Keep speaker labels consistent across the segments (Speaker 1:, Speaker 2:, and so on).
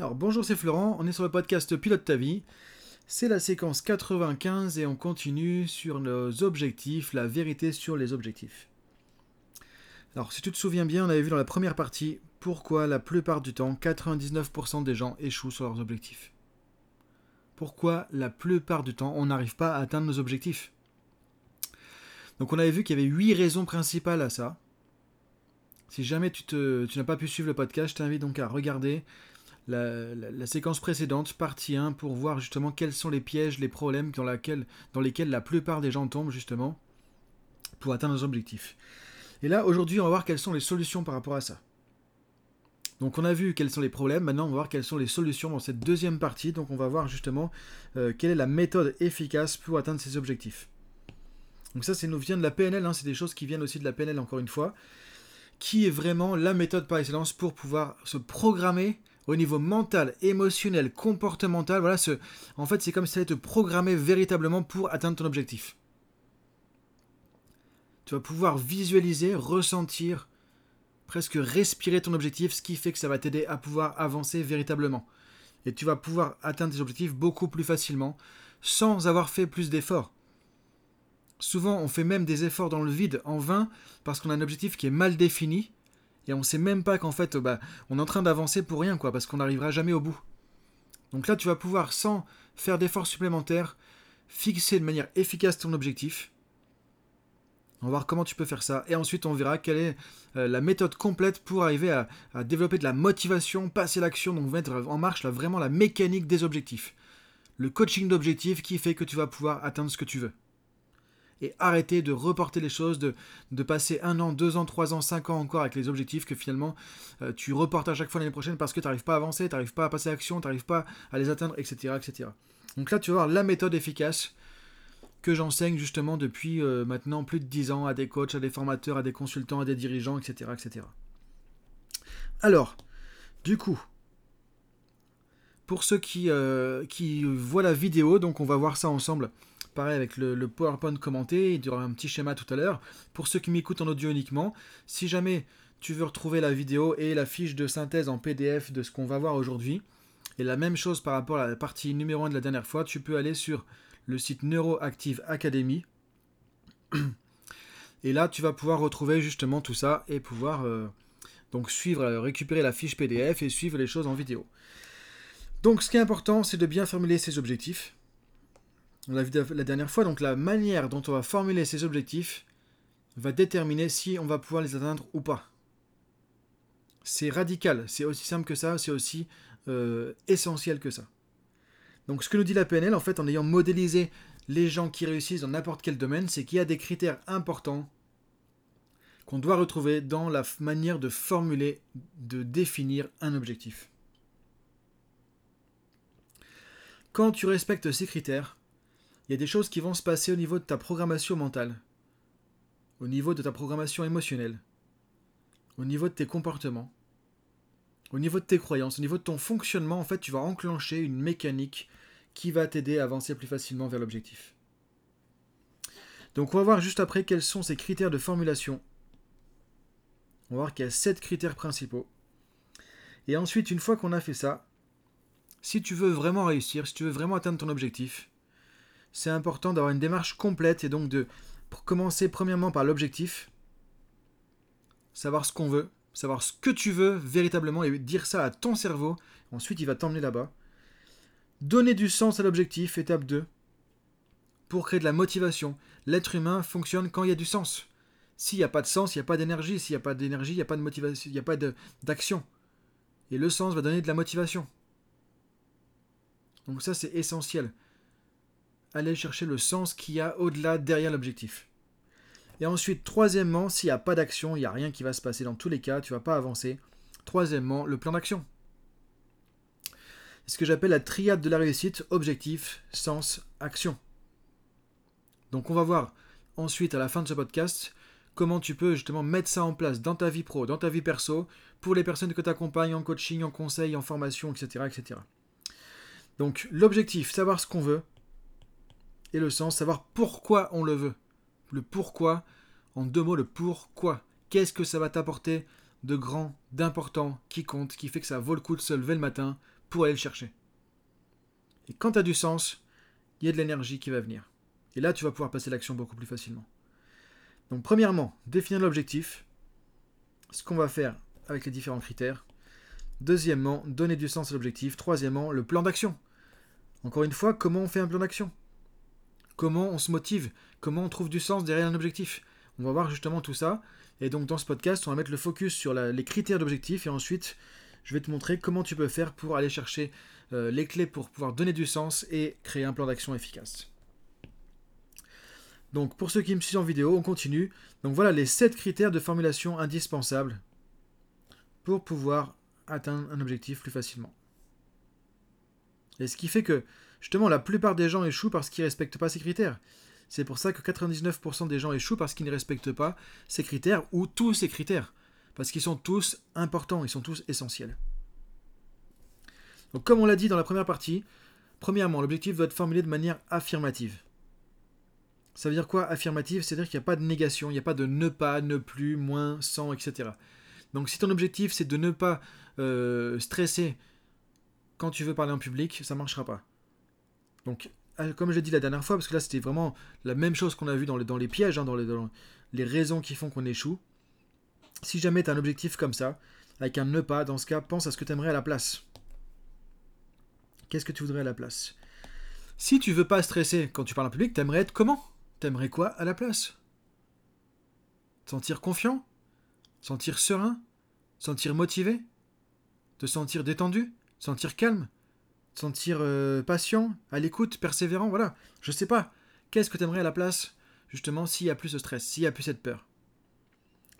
Speaker 1: Alors bonjour, c'est Florent, on est sur le podcast Pilote ta vie. C'est la séquence 95 et on continue sur nos objectifs, la vérité sur les objectifs. Alors si tu te souviens bien, on avait vu dans la première partie pourquoi la plupart du temps, 99% des gens échouent sur leurs objectifs. Pourquoi la plupart du temps, on n'arrive pas à atteindre nos objectifs? Donc on avait vu qu'il y avait 8 raisons principales à ça. Si jamais tu, tu n'as pas pu suivre le podcast, je t'invite donc à regarder la, séquence précédente, partie 1, pour voir justement quels sont les pièges, les problèmes dans, lesquels la plupart des gens tombent justement pour atteindre leurs objectifs. Et là, aujourd'hui, on va voir quelles sont les solutions par rapport à ça. Donc on a vu quels sont les problèmes, maintenant on va voir quelles sont les solutions dans cette deuxième partie. Donc on va voir justement euh, quelle est la méthode efficace pour atteindre ces objectifs. Donc ça, ça nous vient de la PNL, hein, c'est des choses qui viennent aussi de la PNL encore une fois, qui est vraiment la méthode par excellence pour pouvoir se programmer au niveau mental, émotionnel, comportemental. Voilà, en fait, c'est comme si ça allait te programmer véritablement pour atteindre ton objectif. Tu vas pouvoir visualiser, ressentir, presque respirer ton objectif, ce qui fait que ça va t'aider à pouvoir avancer véritablement. Et tu vas pouvoir atteindre tes objectifs beaucoup plus facilement, sans avoir fait plus d'efforts. Souvent, on fait même des efforts dans le vide, en vain, parce qu'on a un objectif qui est mal défini, et on sait même pas qu'en fait, bah, on est en train d'avancer pour rien, parce qu'on n'arrivera jamais au bout. Donc là, tu vas pouvoir, sans faire d'efforts supplémentaires, fixer de manière efficace ton objectif. On va voir comment tu peux faire ça. Et ensuite, on verra quelle est euh, la méthode complète pour arriver à, à développer de la motivation, passer l'action, donc mettre en marche là, vraiment la mécanique des objectifs. Le coaching d'objectifs qui fait que tu vas pouvoir atteindre ce que tu veux et arrêter de reporter les choses, de, passer un an, deux ans, trois ans, cinq ans encore avec les objectifs que finalement euh, tu reportes à chaque fois l'année prochaine parce que tu n'arrives pas à avancer, tu n'arrives pas à passer à l'action, tu n'arrives pas à les atteindre, etc., etc. Donc là, tu vas voir la méthode efficace que j'enseigne justement depuis euh, maintenant plus de dix ans à des coachs, à des formateurs, à des consultants, à des dirigeants, etc., etc. Alors, du coup, pour ceux qui, euh, qui voient la vidéo, donc on va voir ça ensemble pareil avec le, PowerPoint commenté, il y aura un petit schéma tout à l'heure. Pour ceux qui m'écoutent en audio uniquement, si jamais tu veux retrouver la vidéo et la fiche de synthèse en PDF de ce qu'on va voir aujourd'hui, et la même chose par rapport à la partie numéro 1 de la dernière fois, tu peux aller sur le site Neuroactive Academy. Et là, tu vas pouvoir retrouver justement tout ça et pouvoir euh, donc suivre, euh, récupérer la fiche PDF et suivre les choses en vidéo. Donc, ce qui est important, c'est de bien formuler ses objectifs on l'a vu la dernière fois, donc la manière dont on va formuler ces objectifs va déterminer si on va pouvoir les atteindre ou pas. C'est radical, c'est aussi simple que ça, c'est aussi euh, essentiel que ça. Donc ce que nous dit la PNL, en fait, en ayant modélisé les gens qui réussissent dans n'importe quel domaine, c'est qu'il y a des critères importants qu'on doit retrouver dans la manière de formuler, de définir un objectif. Quand tu respectes ces critères, il y a des choses qui vont se passer au niveau de ta programmation mentale, au niveau de ta programmation émotionnelle, au niveau de tes comportements, au niveau de tes croyances, au niveau de ton fonctionnement, en fait, tu vas enclencher une mécanique qui va t'aider à avancer plus facilement vers l'objectif. Donc on va voir juste après quels sont ces critères de formulation. On va voir qu'il y a sept critères principaux. Et ensuite, une fois qu'on a fait ça, si tu veux vraiment réussir, si tu veux vraiment atteindre ton objectif, c'est important d'avoir une démarche complète et donc de commencer premièrement par l'objectif, savoir ce qu'on veut, savoir ce que tu veux véritablement et dire ça à ton cerveau. Ensuite, il va t'emmener là-bas. Donner du sens à l'objectif, étape 2. Pour créer de la motivation. L'être humain fonctionne quand il y a du sens. S'il n'y a pas de sens, il n'y a pas d'énergie. S'il n'y a pas d'énergie, il n'y a pas de motivation, il n'y a pas d'action. Et le sens va donner de la motivation. Donc ça, c'est essentiel aller chercher le sens qu'il y a au-delà, derrière l'objectif. Et ensuite, troisièmement, s'il n'y a pas d'action, il n'y a rien qui va se passer dans tous les cas, tu ne vas pas avancer. Troisièmement, le plan d'action. C'est ce que j'appelle la triade de la réussite, objectif, sens, action. Donc on va voir ensuite à la fin de ce podcast comment tu peux justement mettre ça en place dans ta vie pro, dans ta vie perso, pour les personnes que tu accompagnes en coaching, en conseil, en formation, etc. etc. Donc l'objectif, savoir ce qu'on veut, et le sens, savoir pourquoi on le veut. Le pourquoi, en deux mots, le pourquoi. Qu'est-ce que ça va t'apporter de grand, d'important, qui compte, qui fait que ça vaut le coup de se lever le matin pour aller le chercher. Et quand tu as du sens, il y a de l'énergie qui va venir. Et là, tu vas pouvoir passer l'action beaucoup plus facilement. Donc, premièrement, définir l'objectif, ce qu'on va faire avec les différents critères. Deuxièmement, donner du sens à l'objectif. Troisièmement, le plan d'action. Encore une fois, comment on fait un plan d'action? Comment on se motive Comment on trouve du sens derrière un objectif On va voir justement tout ça. Et donc dans ce podcast, on va mettre le focus sur les critères d'objectif et ensuite, je vais te montrer comment tu peux faire pour aller chercher euh, les clés pour pouvoir donner du sens et créer un plan d'action efficace. Donc pour ceux qui me suivent en vidéo, on continue. Donc voilà les 7 critères de formulation indispensables pour pouvoir atteindre un objectif plus facilement. Et ce qui fait que justement la plupart des gens échouent parce qu'ils ne respectent pas ces critères. C'est pour ça que 99% des gens échouent parce qu'ils ne respectent pas ces critères ou tous ces critères. Parce qu'ils sont tous importants, ils sont tous essentiels. Donc comme on l'a dit dans la première partie, premièrement, l'objectif doit être formulé de manière affirmative. Ça veut dire quoi affirmative? C'est-à-dire qu'il n'y a pas de négation, il n'y a pas de ne pas, ne plus, moins, sans, etc. Donc si ton objectif c'est de ne pas euh, stresser quand tu veux parler en public, ça ne marchera pas. Donc euh, comme je dit la dernière fois, parce que là c'était vraiment la même chose qu'on a vu dans les, pièges, hein, dans, les, raisons qui font qu'on échoue. Si jamais tu as un objectif comme ça, avec un ne pas, dans ce cas, pense à ce que tu aimerais à la place. Qu'est-ce que tu voudrais à la place? Si tu veux pas stresser quand tu parles en public, tu aimerais être comment? T'aimerais quoi à la place? Sentir confiant? Sentir serein? Sentir motivé? Te sentir détendu? Sentir calme? Sentir euh, patient À l'écoute Persévérant Voilà. Je sais pas. Qu'est-ce que t'aimerais à la place Justement, s'il y a plus de stress, s'il y a plus cette peur?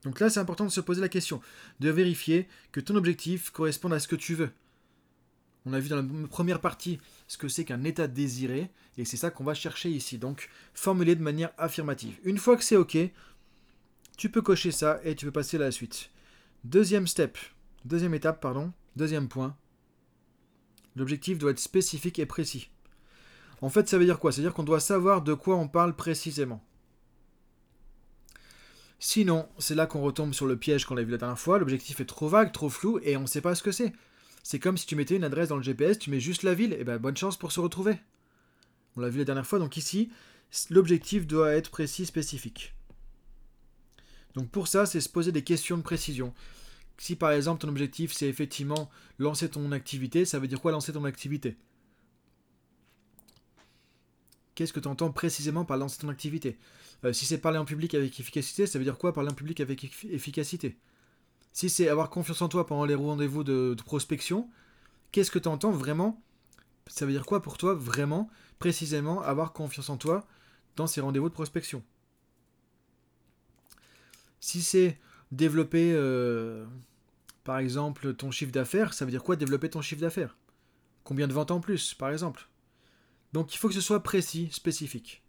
Speaker 1: Donc là, c'est important de se poser la question, de vérifier que ton objectif corresponde à ce que tu veux. On a vu dans la première partie ce que c'est qu'un état désiré, et c'est ça qu'on va chercher ici. Donc, formuler de manière affirmative. Une fois que c'est OK, tu peux cocher ça et tu peux passer à la suite. Deuxième step, deuxième étape, pardon, deuxième point. L'objectif doit être spécifique et précis. En fait, ça veut dire quoi? C'est-à-dire qu'on doit savoir de quoi on parle précisément. Sinon, c'est là qu'on retombe sur le piège qu'on a vu la dernière fois. L'objectif est trop vague, trop flou, et on ne sait pas ce que c'est. C'est comme si tu mettais une adresse dans le GPS, tu mets juste la ville, et ben bonne chance pour se retrouver. On l'a vu la dernière fois, donc ici, l'objectif doit être précis, spécifique. Donc pour ça, c'est se poser des questions de précision. Si par exemple ton objectif c'est effectivement lancer ton activité, ça veut dire quoi lancer ton activité? Qu'est-ce que tu entends précisément par lancer ton activité? Euh, Si c'est parler en public avec efficacité, ça veut dire quoi parler en public avec efficacité? Si c'est avoir confiance en toi pendant les rendez-vous de, prospection, qu'est-ce que tu entends vraiment? Ça veut dire quoi pour toi vraiment, précisément, avoir confiance en toi dans ces rendez-vous de prospection? Si c'est développer, euh, par exemple, ton chiffre d'affaires, ça veut dire quoi développer ton chiffre d'affaires? Combien de ventes en plus, par exemple? Donc il faut que ce soit précis, spécifique.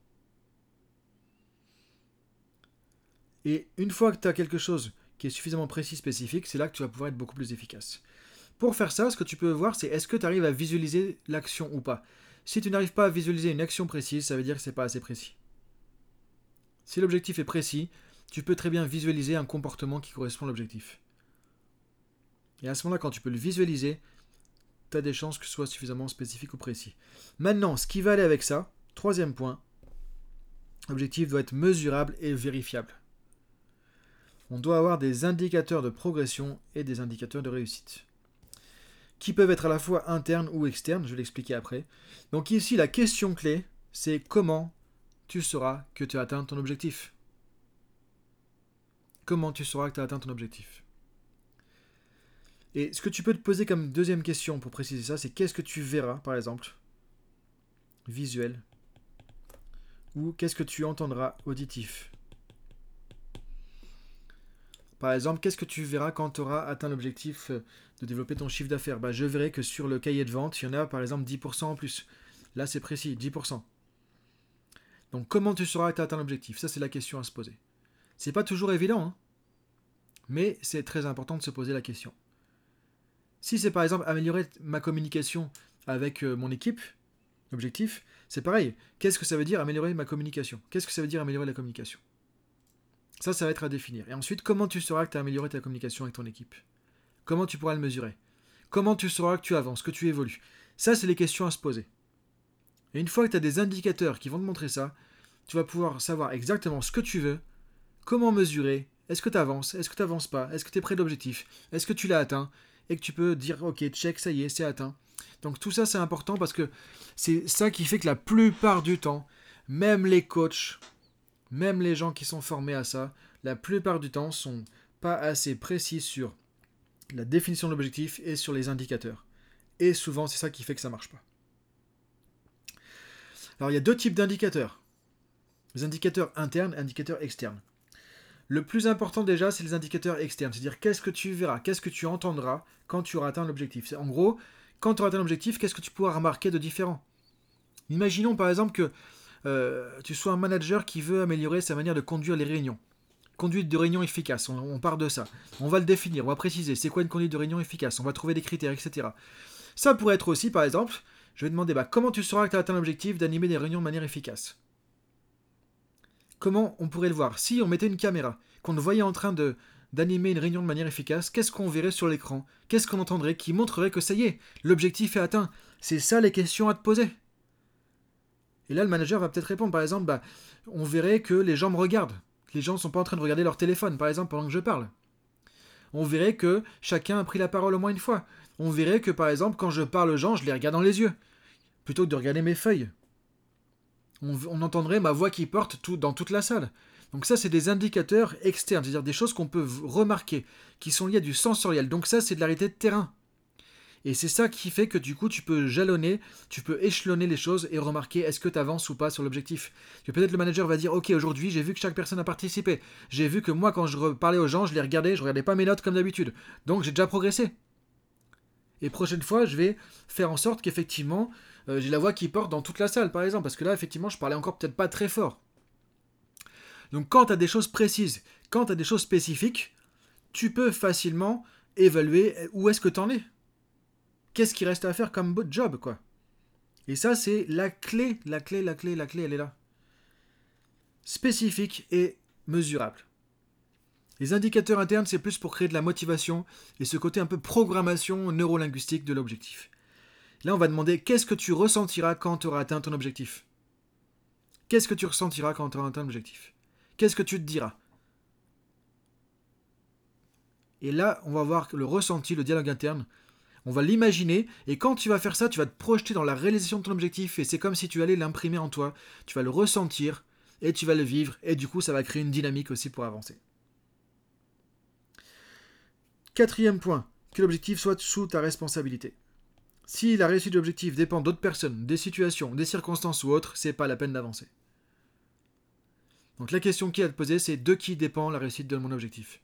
Speaker 1: Et une fois que tu as quelque chose qui est suffisamment précis, spécifique, c'est là que tu vas pouvoir être beaucoup plus efficace. Pour faire ça, ce que tu peux voir, c'est est-ce que tu arrives à visualiser l'action ou pas? Si tu n'arrives pas à visualiser une action précise, ça veut dire que c'est pas assez précis. Si l'objectif est précis, tu peux très bien visualiser un comportement qui correspond à l'objectif. Et à ce moment-là, quand tu peux le visualiser, tu as des chances que ce soit suffisamment spécifique ou précis. Maintenant, ce qui va aller avec ça, troisième point, l'objectif doit être mesurable et vérifiable on doit avoir des indicateurs de progression et des indicateurs de réussite, qui peuvent être à la fois internes ou externes, je vais l'expliquer après. Donc ici, la question clé, c'est comment tu sauras que tu as atteint ton objectif? Comment tu sauras que tu as atteint ton objectif? Et ce que tu peux te poser comme deuxième question pour préciser ça, c'est qu'est-ce que tu verras, par exemple, visuel, ou qu'est-ce que tu entendras auditif? Par exemple, qu'est-ce que tu verras quand tu auras atteint l'objectif euh, de développer ton chiffre d'affaires? Bah, Je verrai que sur le cahier de vente, il y en a par exemple 10% en plus. Là, c'est précis, 10%. Donc, comment tu sauras que tu as atteint l'objectif? Ça, c'est la question à se poser. C'est pas toujours évident, hein mais c'est très important de se poser la question. Si c'est par exemple améliorer ma communication avec euh, mon équipe, objectif, c'est pareil. Qu'est-ce que ça veut dire améliorer ma communication? Qu'est-ce que ça veut dire améliorer la communication? Ça, ça va être à définir. Et ensuite, comment tu sauras que tu as amélioré ta communication avec ton équipe? Comment tu pourras le mesurer? Comment tu sauras que tu avances, que tu évolues? Ça, c'est les questions à se poser. Et une fois que tu as des indicateurs qui vont te montrer ça, tu vas pouvoir savoir exactement ce que tu veux, comment mesurer, est-ce que tu avances, est-ce que tu n'avances pas, est-ce que tu es près de l'objectif, est-ce que tu l'as atteint, et que tu peux dire ok, check, ça y est, c'est atteint. Donc tout ça c'est important parce que c'est ça qui fait que la plupart du temps, même les coachs, même les gens qui sont formés à ça, la plupart du temps sont pas assez précis sur la définition de l'objectif et sur les indicateurs. Et souvent c'est ça qui fait que ça marche pas. Alors il y a deux types d'indicateurs. Les indicateurs internes et indicateurs externes. Le plus important déjà, c'est les indicateurs externes, c'est-à-dire qu'est-ce que tu verras, qu'est-ce que tu entendras quand tu auras atteint l'objectif. En gros, quand tu auras atteint l'objectif, qu'est-ce que tu pourras remarquer de différent? Imaginons par exemple que euh, tu sois un manager qui veut améliorer sa manière de conduire les réunions. Conduite de réunion efficace, on, on part de ça. On va le définir, on va préciser c'est quoi une conduite de réunion efficace, on va trouver des critères, etc. Ça pourrait être aussi, par exemple, je vais demander bah, comment tu sauras que tu as atteint l'objectif d'animer des réunions de manière efficace? Comment on pourrait le voir? Si on mettait une caméra, qu'on le voyait en train d'animer une réunion de manière efficace, qu'est-ce qu'on verrait sur l'écran? Qu'est-ce qu'on entendrait qui montrerait que ça y est, l'objectif est atteint? C'est ça les questions à te poser. Et là, le manager va peut-être répondre, par exemple, bah, on verrait que les gens me regardent. Les gens ne sont pas en train de regarder leur téléphone, par exemple, pendant que je parle. On verrait que chacun a pris la parole au moins une fois. On verrait que, par exemple, quand je parle aux gens, je les regarde dans les yeux, plutôt que de regarder mes feuilles on, entendrait ma voix qui porte tout, dans toute la salle. Donc ça, c'est des indicateurs externes, c'est-à-dire des choses qu'on peut remarquer, qui sont liées à du sensoriel. Donc ça, c'est de la de terrain. Et c'est ça qui fait que du coup, tu peux jalonner, tu peux échelonner les choses et remarquer est-ce que tu avances ou pas sur l'objectif. Peut-être le manager va dire, ok, aujourd'hui, j'ai vu que chaque personne a participé. J'ai vu que moi, quand je parlais aux gens, je les regardais, je regardais pas mes notes comme d'habitude. Donc j'ai déjà progressé. Et prochaine fois, je vais faire en sorte qu'effectivement, euh, j'ai la voix qui porte dans toute la salle, par exemple, parce que là, effectivement, je parlais encore peut-être pas très fort. Donc quand tu as des choses précises, quand tu as des choses spécifiques, tu peux facilement évaluer où est-ce que tu en es. Qu'est-ce qui reste à faire comme job, quoi. Et ça, c'est la clé, la clé, la clé, la clé, elle est là. Spécifique et mesurable. Les indicateurs internes, c'est plus pour créer de la motivation et ce côté un peu programmation neurolinguistique de l'objectif. Là, on va demander qu'est-ce que tu ressentiras quand tu auras atteint ton objectif? Qu'est-ce que tu ressentiras quand tu auras atteint l'objectif? Qu'est-ce que tu te diras? Et là, on va voir le ressenti, le dialogue interne. On va l'imaginer, et quand tu vas faire ça, tu vas te projeter dans la réalisation de ton objectif, et c'est comme si tu allais l'imprimer en toi, tu vas le ressentir, et tu vas le vivre, et du coup, ça va créer une dynamique aussi pour avancer. Quatrième point, que l'objectif soit sous ta responsabilité. Si la réussite de l'objectif dépend d'autres personnes, des situations, des circonstances ou autres, c'est pas la peine d'avancer. Donc la question qui est à te poser, c'est de qui dépend la réussite de mon objectif?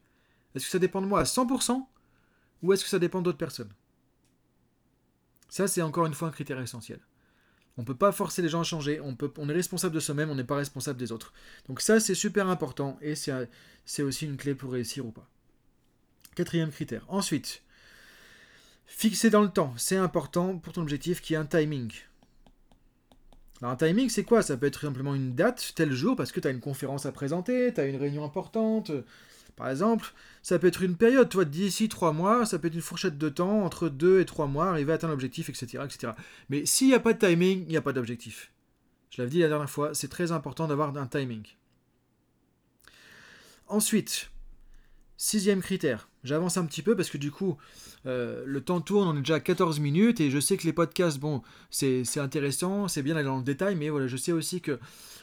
Speaker 1: Est-ce que ça dépend de moi à 100% ou est-ce que ça dépend d'autres personnes? Ça, c'est encore une fois un critère essentiel. On ne peut pas forcer les gens à changer, on, on est responsable de soi-même, on n'est pas responsable des autres. Donc ça, c'est super important et c'est aussi une clé pour réussir ou pas. Quatrième critère. Ensuite, Fixer dans le temps, c'est important pour ton objectif qui est un timing. Alors un timing, c'est quoi? Ça peut être simplement une date, tel jour, parce que tu as une conférence à présenter, tu as une réunion importante, par exemple. Ça peut être une période, toi, d'ici trois mois, ça peut être une fourchette de temps, entre deux et trois mois, arriver à atteindre l'objectif, etc., etc. Mais s'il n'y a pas de timing, il n'y a pas d'objectif. Je l'avais dit la dernière fois, c'est très important d'avoir un timing. Ensuite, sixième critère, J'avance un petit peu parce que du coup, euh, le temps tourne, on est déjà à 14 minutes et je sais que les podcasts, bon, c'est intéressant, c'est bien d'aller dans le détail, mais voilà, je sais aussi que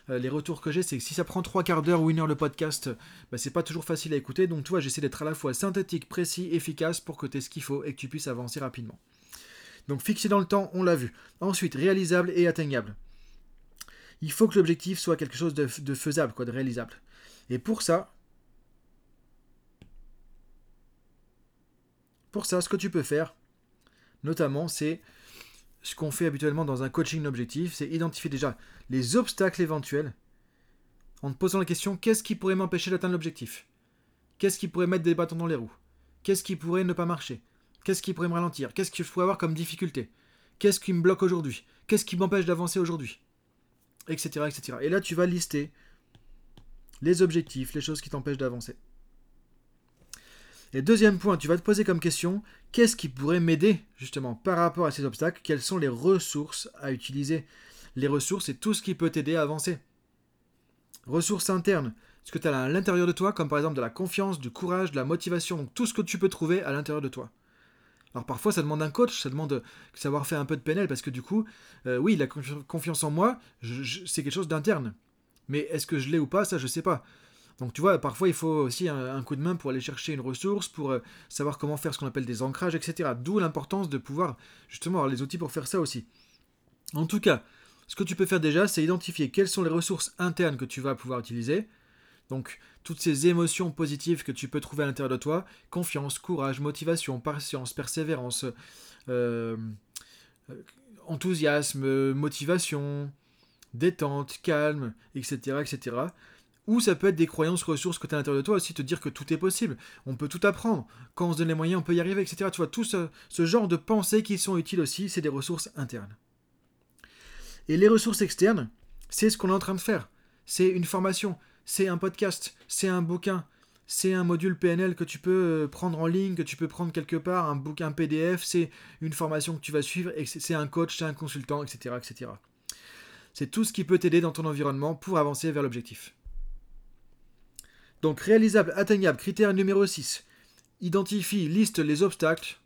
Speaker 1: euh, les retours que j'ai, c'est que si ça prend trois quarts d'heure ou une heure le podcast, bah, c'est pas toujours facile à écouter. Donc, tu vois, j'essaie d'être à la fois synthétique, précis, efficace pour que tu aies ce qu'il faut et que tu puisses avancer rapidement. Donc, fixé dans le temps, on l'a vu. Ensuite, réalisable et atteignable. Il faut que l'objectif soit quelque chose de, de faisable, quoi, de réalisable. Et pour ça, Pour ça, ce que tu peux faire, notamment, c'est ce qu'on fait habituellement dans un coaching d'objectif, c'est identifier déjà les obstacles éventuels en te posant la question qu'est-ce qui pourrait m'empêcher d'atteindre l'objectif? Qu'est-ce qui pourrait mettre des bâtons dans les roues? Qu'est-ce qui pourrait ne pas marcher? Qu'est-ce qui pourrait me ralentir? Qu'est-ce que je pourrais avoir comme difficulté? Qu'est-ce qui me bloque aujourd'hui? Qu'est-ce qui m'empêche d'avancer aujourd'hui? Etc. etc. Et là, tu vas lister les objectifs, les choses qui t'empêchent d'avancer. Et deuxième point, tu vas te poser comme question, qu'est-ce qui pourrait m'aider justement par rapport à ces obstacles? Quelles sont les ressources à utiliser? Les ressources, c'est tout ce qui peut t'aider à avancer. Ressources internes, ce que tu as à l'intérieur de toi, comme par exemple de la confiance, du courage, de la motivation, donc tout ce que tu peux trouver à l'intérieur de toi. Alors parfois ça demande un coach, ça demande de savoir faire un peu de PNL parce que du coup, euh, oui, la confiance en moi, c'est quelque chose d'interne. Mais est-ce que je l'ai ou pas, ça je sais pas. Donc tu vois, parfois il faut aussi un, coup de main pour aller chercher une ressource, pour euh, savoir comment faire ce qu'on appelle des ancrages, etc. D'où l'importance de pouvoir justement avoir les outils pour faire ça aussi. En tout cas, ce que tu peux faire déjà, c'est identifier quelles sont les ressources internes que tu vas pouvoir utiliser. Donc toutes ces émotions positives que tu peux trouver à l'intérieur de toi, confiance, courage, motivation, patience, persévérance, euh, euh, enthousiasme, motivation, détente, calme, etc., etc. Ou ça peut être des croyances, ressources que tu as à l'intérieur de toi aussi, te dire que tout est possible, on peut tout apprendre, quand on se donne les moyens, on peut y arriver, etc. Tu vois, tout ce, ce genre de pensées qui sont utiles aussi, c'est des ressources internes. Et les ressources externes, c'est ce qu'on est en train de faire. C'est une formation, c'est un podcast, c'est un bouquin, c'est un module PNL que tu peux euh, prendre en ligne, que tu peux prendre quelque part, un bouquin PDF, c'est une formation que tu vas suivre, c'est un coach, c'est un consultant, etc. etc. C'est tout ce qui peut t'aider dans ton environnement pour avancer vers l'objectif. Donc réalisable, atteignable, critère numéro 6. Identifie, liste les obstacles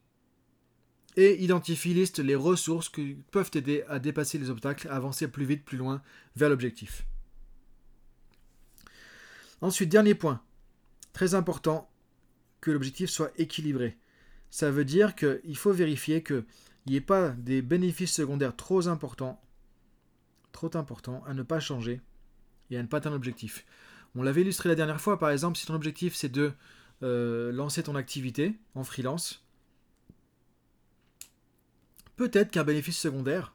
Speaker 1: et identifie, liste les ressources qui peuvent t'aider à dépasser les obstacles, à avancer plus vite, plus loin vers l'objectif. Ensuite, dernier point, très important, que l'objectif soit équilibré. Ça veut dire qu'il faut vérifier qu'il n'y ait pas des bénéfices secondaires trop importants, trop importants à ne pas changer et à ne pas atteindre l'objectif. On l'avait illustré la dernière fois, par exemple, si ton objectif c'est de euh, lancer ton activité en freelance, peut-être qu'un bénéfice secondaire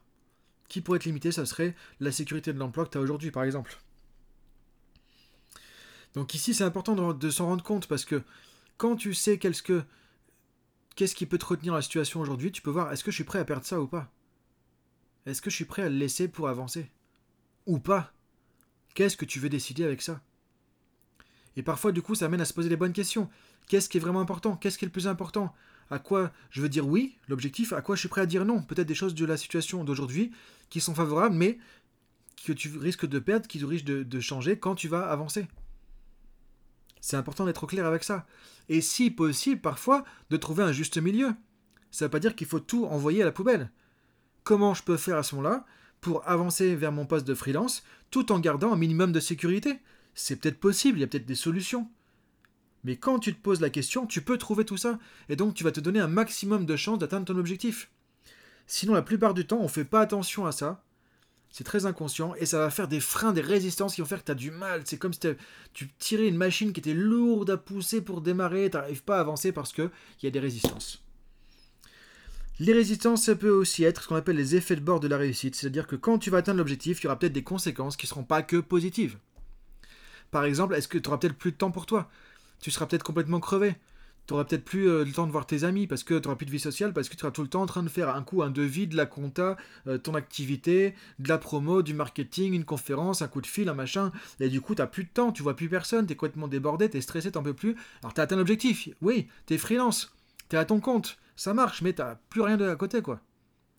Speaker 1: qui pourrait être limité, ça serait la sécurité de l'emploi que tu as aujourd'hui, par exemple. Donc ici, c'est important de, s'en rendre compte parce que quand tu sais qu'est-ce que qu'est-ce qui peut te retenir la situation aujourd'hui, tu peux voir est-ce que je suis prêt à perdre ça ou pas? Est-ce que je suis prêt à le laisser pour avancer? Ou pas? Qu'est-ce que tu veux décider avec ça? Et parfois, du coup, ça amène à se poser les bonnes questions. Qu'est-ce qui est vraiment important? Qu'est-ce qui est le plus important? À quoi je veux dire oui, l'objectif? À quoi je suis prêt à dire non? Peut-être des choses de la situation d'aujourd'hui qui sont favorables, mais que tu risques de perdre, qui risquent de changer quand tu vas avancer. C'est important d'être clair avec ça. Et si possible, parfois, de trouver un juste milieu. Ça ne veut pas dire qu'il faut tout envoyer à la poubelle. Comment je peux faire à ce moment-là pour avancer vers mon poste de freelance tout en gardant un minimum de sécurité? C'est peut-être possible, il y a peut-être des solutions. Mais quand tu te poses la question, tu peux trouver tout ça, et donc tu vas te donner un maximum de chances d'atteindre ton objectif. Sinon, la plupart du temps, on ne fait pas attention à ça, c'est très inconscient et ça va faire des freins, des résistances qui vont faire que tu as du mal. C'est comme si tu tirais une machine qui était lourde à pousser pour démarrer, tu n'arrives pas à avancer parce qu'il y a des résistances. Les résistances, ça peut aussi être ce qu'on appelle les effets de bord de la réussite, c'est-à-dire que quand tu vas atteindre l'objectif, il y aura peut-être des conséquences qui ne seront pas que positives. Par exemple, est-ce que tu auras peut-être plus de temps pour toi? Tu seras peut-être complètement crevé tu n'auras peut-être plus euh, le temps de voir tes amis parce que tu n'auras plus de vie sociale, parce que tu seras tout le temps en train de faire un coup un devis, de la compta, euh, ton activité, de la promo, du marketing, une conférence, un coup de fil, un machin. Et du coup, tu n'as plus de temps, tu vois plus personne, tu es complètement débordé, tu es stressé, tu peux plus. Alors, tu as atteint l'objectif. Oui, tu es freelance, tu es à ton compte, ça marche, mais tu plus rien de à côté, quoi.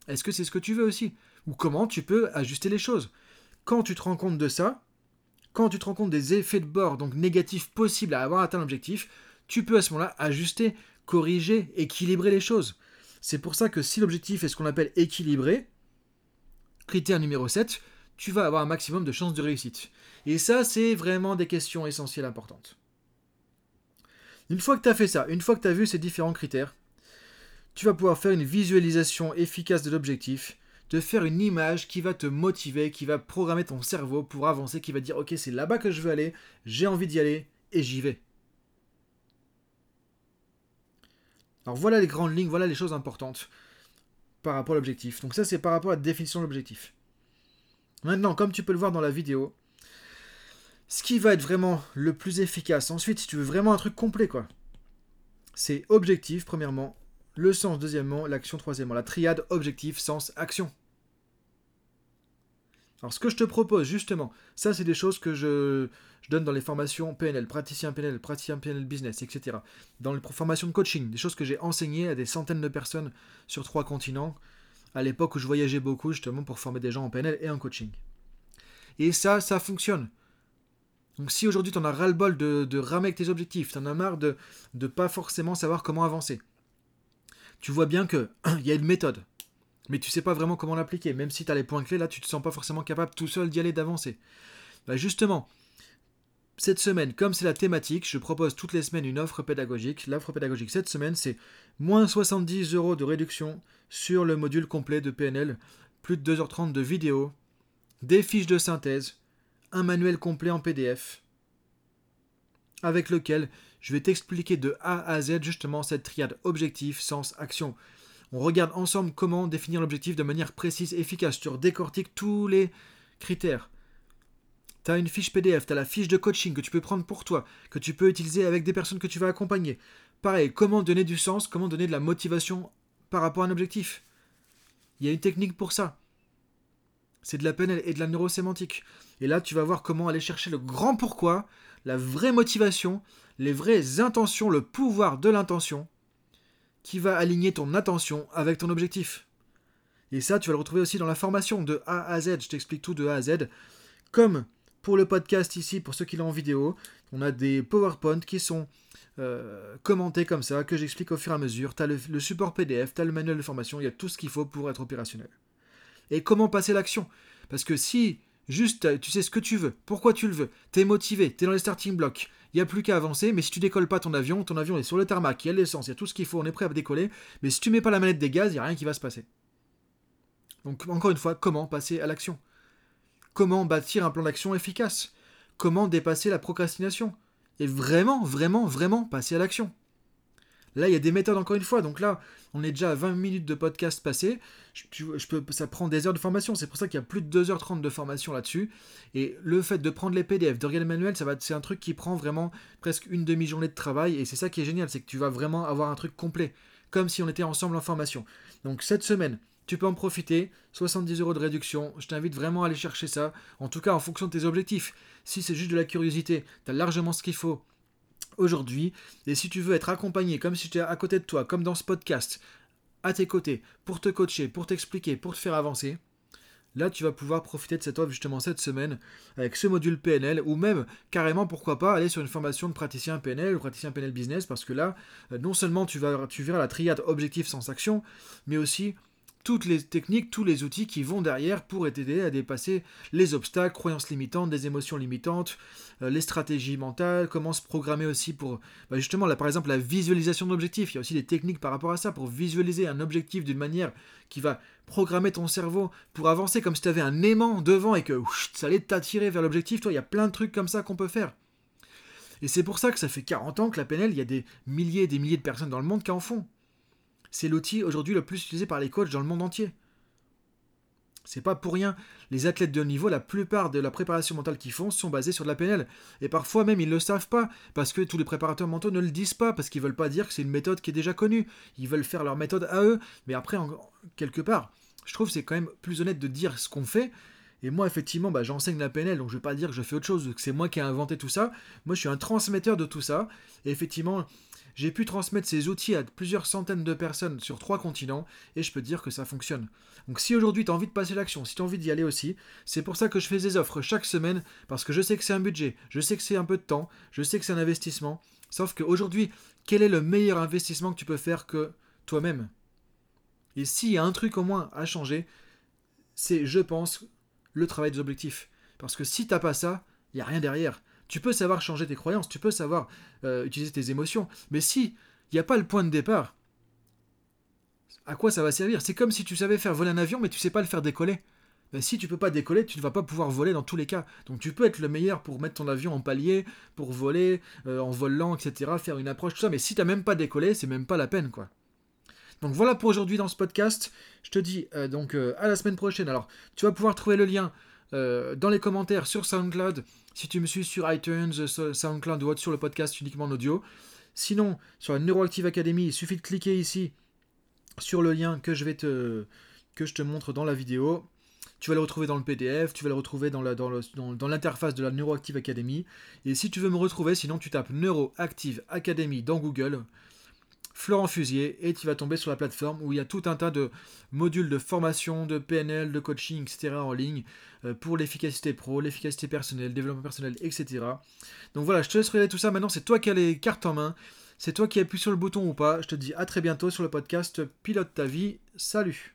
Speaker 1: Est-ce que c'est ce que tu veux aussi? Ou comment tu peux ajuster les choses? Quand tu te rends compte de ça, quand tu te rends compte des effets de bord, donc négatifs possibles à avoir atteint l'objectif, tu peux à ce moment-là ajuster, corriger, équilibrer les choses. C'est pour ça que si l'objectif est ce qu'on appelle équilibré, critère numéro 7, tu vas avoir un maximum de chances de réussite. Et ça, c'est vraiment des questions essentielles importantes. Une fois que tu as fait ça, une fois que tu as vu ces différents critères, tu vas pouvoir faire une visualisation efficace de l'objectif, te faire une image qui va te motiver, qui va programmer ton cerveau pour avancer, qui va dire ok c'est là-bas que je veux aller, j'ai envie d'y aller et j'y vais. Alors voilà les grandes lignes, voilà les choses importantes par rapport à l'objectif. Donc ça c'est par rapport à la définition de l'objectif. Maintenant, comme tu peux le voir dans la vidéo, ce qui va être vraiment le plus efficace, ensuite si tu veux vraiment un truc complet quoi, c'est objectif premièrement, le sens deuxièmement, l'action troisièmement, la triade objectif, sens, action. Alors ce que je te propose justement, ça c'est des choses que je, donne dans les formations PNL, praticien PNL, praticien PNL business, etc. Dans les formations de coaching, des choses que j'ai enseignées à des centaines de personnes sur trois continents, à l'époque où je voyageais beaucoup justement pour former des gens en PNL et en coaching. Et ça, ça fonctionne. Donc si aujourd'hui tu en as ras-le-bol de, de ramer avec tes objectifs, tu en as marre de ne pas forcément savoir comment avancer, tu vois bien qu'il y a une méthode, mais tu sais pas vraiment comment l'appliquer, même si tu as les points clés, là tu te sens pas forcément capable tout seul d'y aller, d'avancer. Bah justement, cette semaine, comme c'est la thématique, je propose toutes les semaines une offre pédagogique. L'offre pédagogique cette semaine, c'est moins 70 euros de réduction sur le module complet de PNL, plus de 2h30 de vidéo, des fiches de synthèse, un manuel complet en PDF, avec lequel je vais t'expliquer de A à Z justement cette triade objectif, sens, action. On regarde ensemble comment définir l'objectif de manière précise efficace. Tu décortique tous les critères tu as une fiche PDF, tu la fiche de coaching que tu peux prendre pour toi, que tu peux utiliser avec des personnes que tu vas accompagner. Pareil, comment donner du sens, comment donner de la motivation par rapport à un objectif. Il y a une technique pour ça. C'est de la PNL et de la neurosémantique. Et là, tu vas voir comment aller chercher le grand pourquoi, la vraie motivation, les vraies intentions, le pouvoir de l'intention, qui va aligner ton attention avec ton objectif. Et ça, tu vas le retrouver aussi dans la formation de A à Z. Je t'explique tout de A à Z. Comme pour le podcast ici, pour ceux qui l'ont en vidéo, on a des PowerPoint qui sont euh, commentés comme ça, que j'explique au fur et à mesure. Tu as le, support PDF, tu as le manuel de formation, il y a tout ce qu'il faut pour être opérationnel. Et comment passer l'action? Parce que si juste tu sais ce que tu veux, pourquoi tu le veux, tu es motivé, tu es dans les starting blocks, il n'y a plus qu'à avancer, mais si tu décolles pas ton avion, ton avion est sur le tarmac, il y a l'essence, il y a tout ce qu'il faut, on est prêt à décoller, mais si tu mets pas la manette des gaz, il n'y a rien qui va se passer. Donc encore une fois, comment passer à l'action? Comment bâtir un plan d'action efficace, comment dépasser la procrastination, et vraiment, vraiment, vraiment passer à l'action. Là, il y a des méthodes encore une fois. Donc là, on est déjà à 20 minutes de podcast passé. Ça prend des heures de formation. C'est pour ça qu'il y a plus de 2h30 de formation là-dessus. Et le fait de prendre les PDF, de regarder le manuel, c'est un truc qui prend vraiment presque une demi-journée de travail. Et c'est ça qui est génial, c'est que tu vas vraiment avoir un truc complet, comme si on était ensemble en formation. Donc cette semaine, tu peux en profiter. 70 euros de réduction. Je t'invite vraiment à aller chercher ça. En tout cas, en fonction de tes objectifs. Si c'est juste de la curiosité, tu as largement ce qu'il faut aujourd'hui. Et si tu veux être accompagné, comme si j'étais à côté de toi, comme dans ce podcast, à tes côtés, pour te coacher, pour t'expliquer, pour te faire avancer, là tu vas pouvoir profiter de cette offre justement cette semaine avec ce module PNL ou même carrément pourquoi pas aller sur une formation de praticien PNL ou praticien PNL business parce que là euh, non seulement tu, vas, tu verras la triade objectif sans action mais aussi toutes les techniques, tous les outils qui vont derrière pour t'aider à dépasser les obstacles, croyances limitantes, des émotions limitantes, euh, les stratégies mentales, comment se programmer aussi pour bah, justement là par exemple la visualisation d'objectifs. Il y a aussi des techniques par rapport à ça pour visualiser un objectif d'une manière qui va programmer ton cerveau pour avancer comme si tu avais un aimant devant et que ça allait t'attirer vers l'objectif. Toi, il y a plein de trucs comme ça qu'on peut faire. Et c'est pour ça que ça fait 40 ans que la PNL, il y a des milliers et des milliers de personnes dans le monde qui en font c'est l'outil aujourd'hui le plus utilisé par les coachs dans le monde entier. C'est pas pour rien. Les athlètes de haut niveau, la plupart de la préparation mentale qu'ils font sont basés sur de la PNL. Et parfois même ils ne le savent pas, parce que tous les préparateurs mentaux ne le disent pas, parce qu'ils veulent pas dire que c'est une méthode qui est déjà connue. Ils veulent faire leur méthode à eux. Mais après, quelque part, je trouve que c'est quand même plus honnête de dire ce qu'on fait. Et moi, effectivement, bah, j'enseigne la PNL, donc je vais pas dire que je fais autre chose, que c'est moi qui ai inventé tout ça. Moi, je suis un transmetteur de tout ça. Et effectivement, j'ai pu transmettre ces outils à plusieurs centaines de personnes sur trois continents et je peux dire que ça fonctionne. Donc si aujourd'hui tu as envie de passer l'action, si tu as envie d'y aller aussi, c'est pour ça que je fais des offres chaque semaine parce que je sais que c'est un budget, je sais que c'est un peu de temps, je sais que c'est un investissement. Sauf qu'aujourd'hui, quel est le meilleur investissement que tu peux faire que toi-même? Et s'il y a un truc au moins à changer, c'est, je pense, le travail des objectifs. Parce que si t'as pas ça, il n'y a rien derrière. Tu peux savoir changer tes croyances, tu peux savoir euh, utiliser tes émotions, mais si il n'y a pas le point de départ, à quoi ça va servir? C'est comme si tu savais faire voler un avion, mais tu sais pas le faire décoller. Ben, si tu peux pas décoller, tu ne vas pas pouvoir voler dans tous les cas. Donc tu peux être le meilleur pour mettre ton avion en palier, pour voler, euh, en volant, etc., faire une approche, tout ça, mais si tu n'as même pas décollé, c'est même pas la peine, quoi. Donc voilà pour aujourd'hui dans ce podcast. Je te dis euh, donc à la semaine prochaine. Alors tu vas pouvoir trouver le lien dans les commentaires sur SoundCloud si tu me suis sur iTunes, SoundCloud ou autre sur le podcast uniquement en audio. Sinon, sur la Neuroactive Academy, il suffit de cliquer ici sur le lien que je vais te que je te montre dans la vidéo. tu vas le retrouver dans le PDF, tu vas le retrouver dans, dans, l'interface de la Neuroactive Academy. Et si tu veux me retrouver, sinon tu tapes Neuroactive Academy dans Google, Florent Fusier, et tu vas tomber sur la plateforme où il y a tout un tas de modules de formation, de PNL, de coaching, etc. en ligne euh, pour l'efficacité pro, l'efficacité personnelle, développement personnel, etc. Donc voilà, je te laisse regarder tout ça. Maintenant, c'est toi qui as les cartes en main. C'est toi qui appuies sur le bouton ou pas. Je te dis à très bientôt sur le podcast Pilote ta vie. Salut